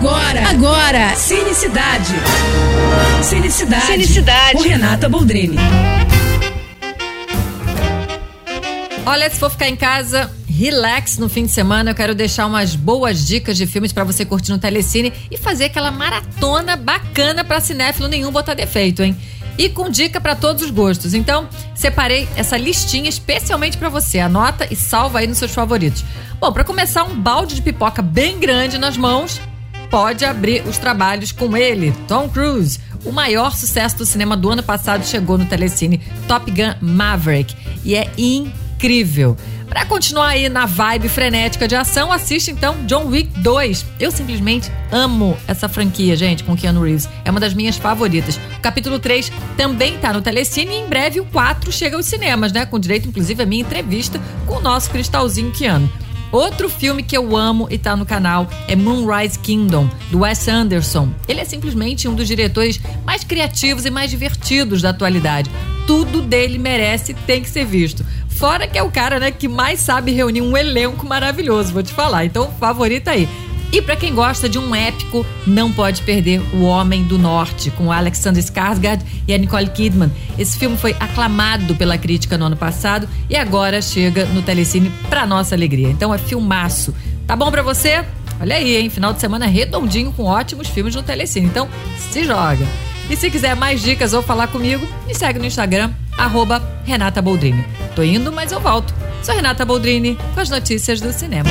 Agora, agora, Cinecidade. Cinecidade. Cinecidade. Com Renata Boldrini. Olha, se for ficar em casa, relax no fim de semana, eu quero deixar umas boas dicas de filmes para você curtir no Telecine e fazer aquela maratona bacana para cinéfilo nenhum botar defeito, hein? E com dica para todos os gostos. Então, separei essa listinha especialmente para você. Anota e salva aí nos seus favoritos. Bom, para começar, um balde de pipoca bem grande nas mãos pode abrir os trabalhos com ele, Tom Cruise. O maior sucesso do cinema do ano passado chegou no Telecine Top Gun Maverick e é incrível. Para continuar aí na vibe frenética de ação, assiste então John Wick 2. Eu simplesmente amo essa franquia, gente, com Keanu Reeves. É uma das minhas favoritas. O capítulo 3 também tá no Telecine e em breve o 4 chega aos cinemas, né? Com direito, inclusive, a minha entrevista com o nosso cristalzinho Keanu. Outro filme que eu amo e tá no canal é Moonrise Kingdom, do Wes Anderson. Ele é simplesmente um dos diretores mais criativos e mais divertidos da atualidade. Tudo dele merece e tem que ser visto. Fora que é o cara, né, que mais sabe reunir um elenco maravilhoso, vou te falar. Então, favorita aí. E para quem gosta de um épico, não pode perder O Homem do Norte, com Alexander Skarsgård e a Nicole Kidman. Esse filme foi aclamado pela crítica no ano passado e agora chega no Telecine para nossa alegria. Então é filmaço. Tá bom para você? Olha aí, hein? Final de semana redondinho com ótimos filmes no Telecine. Então, se joga. E se quiser mais dicas ou falar comigo, me segue no Instagram, arroba Renata Boldrini. Tô indo, mas eu volto. Sou Renata Boldrini com as notícias do cinema.